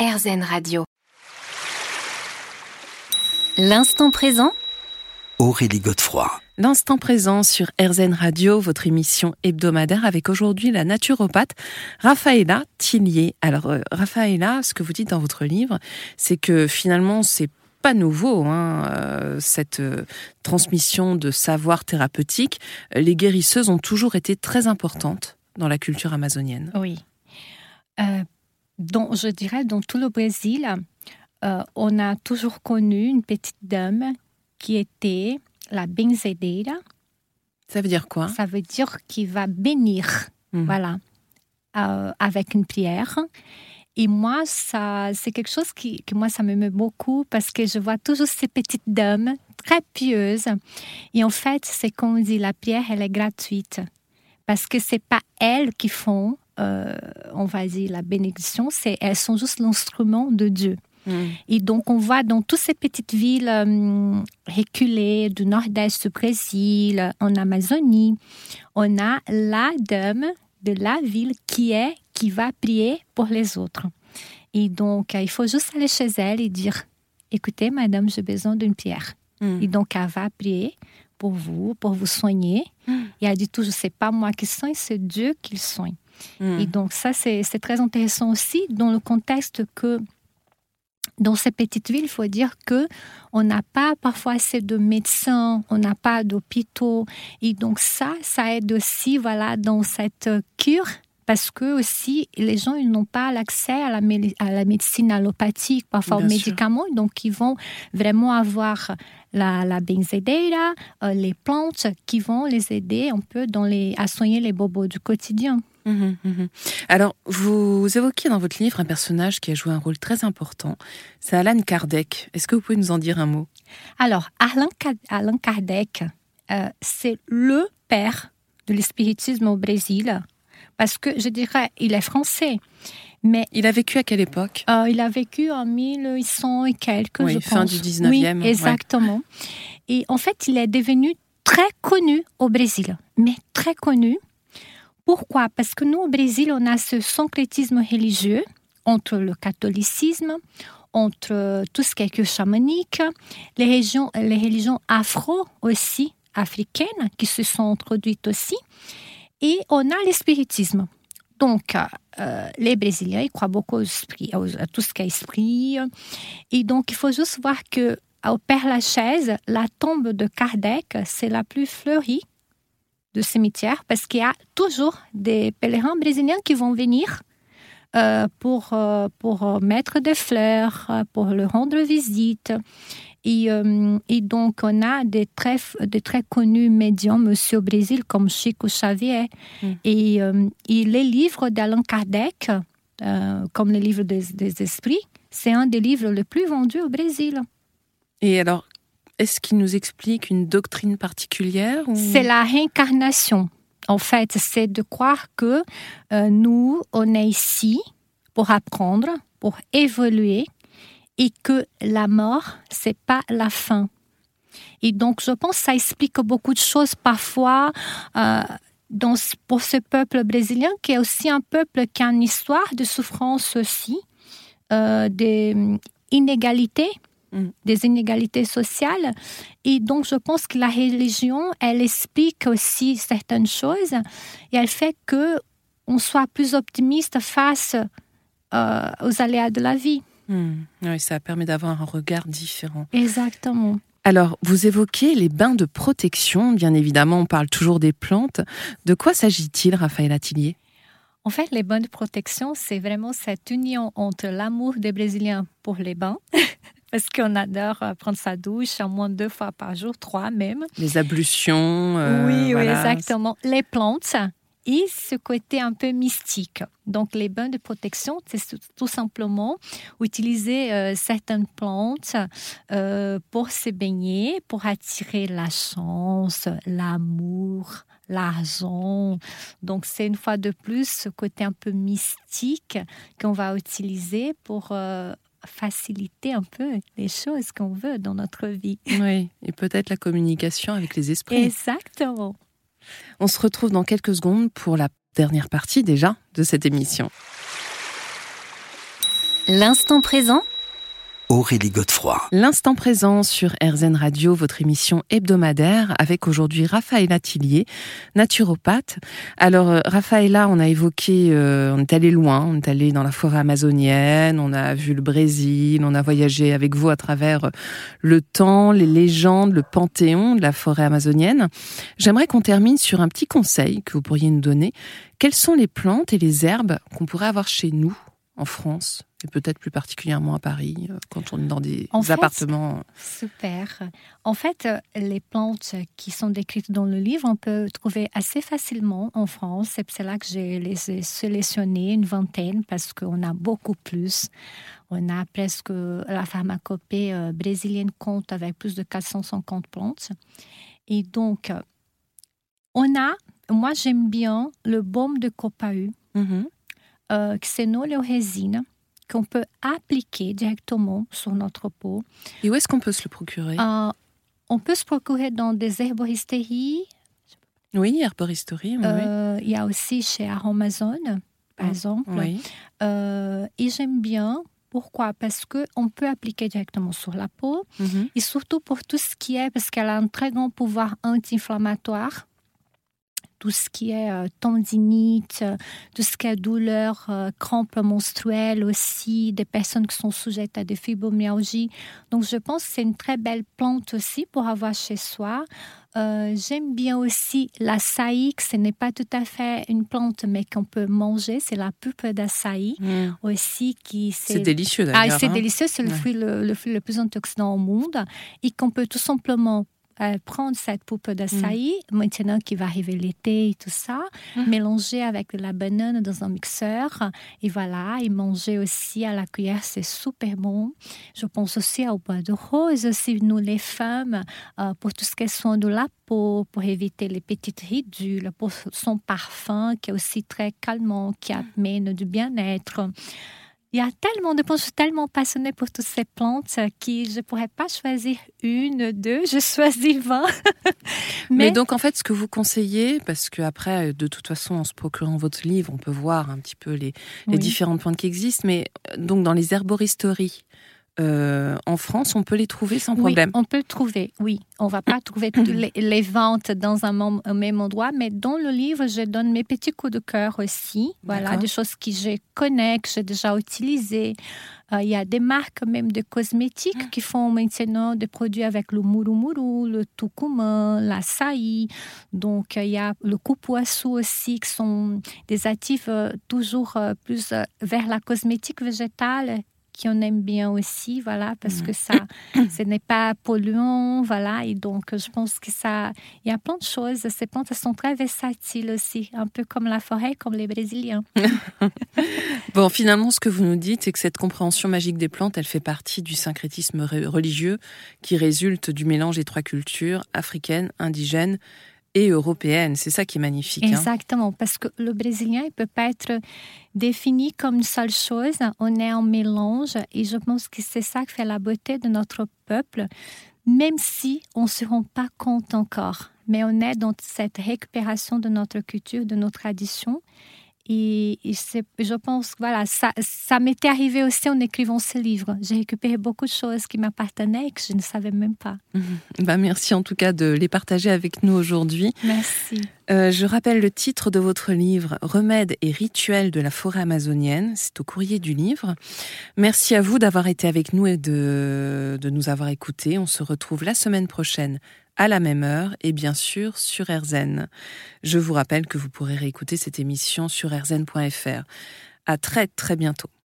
RZN Radio. L'instant présent? Aurélie Godefroy. L'instant présent sur RZN Radio, votre émission hebdomadaire avec aujourd'hui la naturopathe Raphaëla Tillier. Alors, euh, Raphaëla, ce que vous dites dans votre livre, c'est que finalement, c'est pas nouveau, hein, euh, cette euh, transmission de savoir thérapeutique. Les guérisseuses ont toujours été très importantes dans la culture amazonienne. Oui. Donc, je dirais, dans tout le Brésil, euh, on a toujours connu une petite dame qui était la benzedeira. Ça veut dire quoi? Ça veut dire qui va bénir, Mhm. voilà, euh, avec une prière. Et moi, ça, c'est quelque chose qui, que moi, ça me met beaucoup parce que je vois toujours ces petites dames très pieuses. Et en fait, c'est comme on dit, la prière, elle est gratuite. Parce que c'est pas elles qui font, euh, on va dire, la bénédiction, c'est, elles sont juste l'instrument de Dieu. Mm. Et donc, on voit dans toutes ces petites villes euh, reculées du nord-est du Brésil, en Amazonie, on a la dame de la ville qui est, qui va prier pour les autres. Et donc, euh, il faut juste aller chez elle et dire, écoutez, madame, j'ai besoin d'une pierre. Mm. Et donc, elle va prier pour vous, pour vous soigner. Mm. Et elle dit toujours, c'est pas moi qui soigne, c'est Dieu qui le soigne. Et donc ça, c'est très intéressant aussi dans le contexte que dans ces petites villes, il faut dire que on n'a pas parfois assez de médecins, on n'a pas d'hôpitaux. Et donc ça, ça aide aussi voilà, dans cette cure parce que aussi les gens ils n'ont pas l'accès à la, à la médecine allopathique, parfois aux sûr. médicaments, donc ils vont vraiment avoir la, la benzedeira, euh, les plantes qui vont les aider un peu dans les, à soigner les bobos du quotidien. Mhm, mhm. Alors, vous évoquez dans votre livre un personnage qui a joué un rôle très important. C'est Alan Kardec. Est-ce que vous pouvez nous en dire un mot? Alors, Alain Kardec, euh, c'est le père de l'espiritisme au Brésil, parce que je dirais, il est français, mais Il a vécu à quelle époque? Euh, il a vécu en 1800 et quelques, Oui, je fin pense. du 19e, Oui, ouais. exactement. Et en fait, il est devenu très connu au Brésil, mais très connu. Pourquoi? Parce que nous, au Brésil, on a ce syncrétisme religieux entre le catholicisme, entre euh, tout ce qui est que chamanique, les, les religions afro aussi, africaines, qui se sont introduites aussi, et on a l'espiritisme. Donc, euh, les Brésiliens, ils croient beaucoup aux- à tout ce qui est esprit. Et donc, il faut juste voir que au Père Lachaise, la tombe de Kardec, c'est la plus fleurie de cimetière parce qu'il y a toujours des pèlerins brésiliens qui vont venir euh, pour, euh, pour euh, mettre des fleurs, pour leur rendre visite. Et, euh, et donc, on a des très, des très connus médiums aussi au Brésil, comme Chico Xavier. Mm. Et, et les livres d'Alain Kardec, comme le livre des, des esprits, c'est un des livres les plus vendus au Brésil. Et alors, est-ce qu'il nous explique une doctrine particulière. C'est la réincarnation. En fait, c'est de croire que euh, nous, on est ici pour apprendre, pour évoluer, et que la mort, c'est pas la fin. Et donc, je pense que ça explique beaucoup de choses parfois euh, pour ce peuple brésilien, qui est aussi un peuple qui a une histoire de souffrance aussi, euh, des inégalités, Mm. des inégalités sociales. Et donc, je pense que la religion, elle explique aussi certaines choses et elle fait que on soit plus optimiste face euh, aux aléas de la vie. Hmm. Oui, ça permet d'avoir un regard différent. Exactement. Alors, vous évoquez les bains de protection. Bien évidemment, on parle toujours des plantes. De quoi s'agit-il, Raphaël Atelier En fait, les bains de protection, c'est vraiment cette union entre l'amour des Brésiliens pour les bains, parce qu'on adore euh, prendre sa douche au moins deux fois par jour, trois même? Les ablutions. euh, oui, oui, exactement. Les plantes et ce côté un peu mystique. Donc, les bains de protection, c'est tout simplement utiliser euh, certaines plantes euh, pour se baigner, pour attirer la chance, l'amour, l'argent. Donc, c'est une fois de plus ce côté un peu mystique qu'on va utiliser pour euh, faciliter un peu les choses qu'on veut dans notre vie. Oui, et peut-être la communication avec les esprits. Exactement. On se retrouve dans quelques secondes pour la dernière partie déjà de cette émission. L'instant présent Aurélie Godefroy. L'instant présent sur RZN Radio, votre émission hebdomadaire, avec aujourd'hui Raphaëla Tillier, naturopathe. Alors, euh, Raphaëla, on a évoqué, euh, on est allé loin, on est allé dans la forêt amazonienne, on a vu le Brésil, on a voyagé avec vous à travers euh, le temps, les légendes, le panthéon de la forêt amazonienne. J'aimerais qu'on termine sur un petit conseil que vous pourriez nous donner. Quelles sont les plantes et les herbes qu'on pourrait avoir chez nous, en France? Et peut-être plus particulièrement à Paris, euh, quand on est dans des En fait, appartements. Super. En fait, euh, les plantes qui sont décrites dans le livre, on peut trouver assez facilement en France. C'est c'est là que j'ai les ai sélectionnées, une vingtaine, parce qu'on a beaucoup plus. On a presque la pharmacopée euh, brésilienne compte avec plus de 450 plantes. Et donc, euh, on a, moi j'aime bien le baume de copahu, Mhm. euh, xénoléorésine, qu'on peut appliquer directement sur notre peau. Et où est-ce qu'on peut se le procurer? Euh, on peut se procurer dans des herboristeries. Oui, Herboristerie, oui. Euh, Il y a aussi chez Aromazone, par Mm, exemple. oui. Euh, et j'aime bien. Pourquoi? Parce qu'on peut appliquer directement sur la peau. Mhm. Et surtout pour tout ce qui est, parce qu'elle a un très grand pouvoir anti-inflammatoire. Tout ce qui est euh, tendinite, euh, tout ce qui est douleur, euh, crampes menstruelles aussi, des personnes qui sont sujettes à des fibromyalgies. Donc je pense que c'est une très belle plante aussi pour avoir chez soi. Euh, J'aime bien aussi l'açaï, que ce n'est pas tout à fait une plante, mais qu'on peut manger. C'est la pulpe d'açaï Mm. aussi qui C'est délicieux ah, d'ailleurs. c'est hein. délicieux, c'est le, Ouais. fruit le, le fruit le plus antioxydant au monde et qu'on peut tout simplement euh, prendre cette poupe d'açaï, maintenant qu'il va arriver l'été et tout ça, Mm. mélanger avec de la banane dans un mixeur et voilà, et manger aussi à la cuillère, c'est super bon. Je pense aussi au bois de rose, aussi nous les femmes, euh, pour tout ce qui est soin de la peau, pour éviter les petites ridules, pour son parfum qui est aussi très calmant, qui amène du bien-être. Il y a tellement de plantes, je suis tellement passionnée pour toutes ces plantes euh, qui je ne pourrais pas choisir une, deux, je choisis 20. Mais... donc en fait, ce que vous conseillez, parce que après, de toute façon, en se procurant votre livre, on peut voir un petit peu les, les Oui. différentes plantes qui existent. Mais euh, donc dans les herboristeries euh, en France, on peut les trouver sans Oui, problème. on peut le trouver, oui. On va pas trouver toutes les, les ventes dans un, même endroit, mais dans le livre, je donne mes petits coups de cœur aussi. Voilà, des choses que je connais, que j'ai déjà utilisées. Euh, Il y a des marques même de cosmétiques qui font maintenant des produits avec le murumuru, le tucumã, l'açaï. Donc, il y a le coupoissou aussi, qui sont des actifs euh, toujours plus vers la cosmétique végétale qui on aime bien aussi, voilà, parce que ça, ce n'est pas polluant, voilà, et donc je pense que ça, il y a plein de choses. Ces plantes sont très versatiles aussi, un peu comme la forêt, comme les Brésiliens. Bon, finalement, ce que vous nous dites, c'est que cette compréhension magique des plantes, elle fait partie du syncrétisme re- religieux qui résulte du mélange des trois cultures, africaine, indigène et européenne. C'est ça qui est magnifique. hein. Exactement, parce que le Brésilien, il peut pas être défini comme une seule chose. On est en mélange, et je pense que c'est ça qui fait la beauté de notre peuple, même si on ne se rend pas compte encore. Mais on est dans cette récupération de notre culture, de nos traditions. Et, je pense que voilà, ça, ça m'était arrivé aussi en écrivant ce livre. J'ai récupéré beaucoup de choses qui m'appartenaient et que je ne savais même pas. Bah, merci en tout cas de les partager avec nous aujourd'hui. Merci. Euh, je rappelle le titre de votre livre, Remèdes et rituels de la forêt amazonienne. C'est au courrier du livre. Merci à vous d'avoir été avec nous et de, de nous avoir écoutés. On se retrouve la semaine prochaine à la même heure et bien sûr sur RZN. Je vous rappelle que vous pourrez réécouter cette émission sur rzn.fr. À très très bientôt.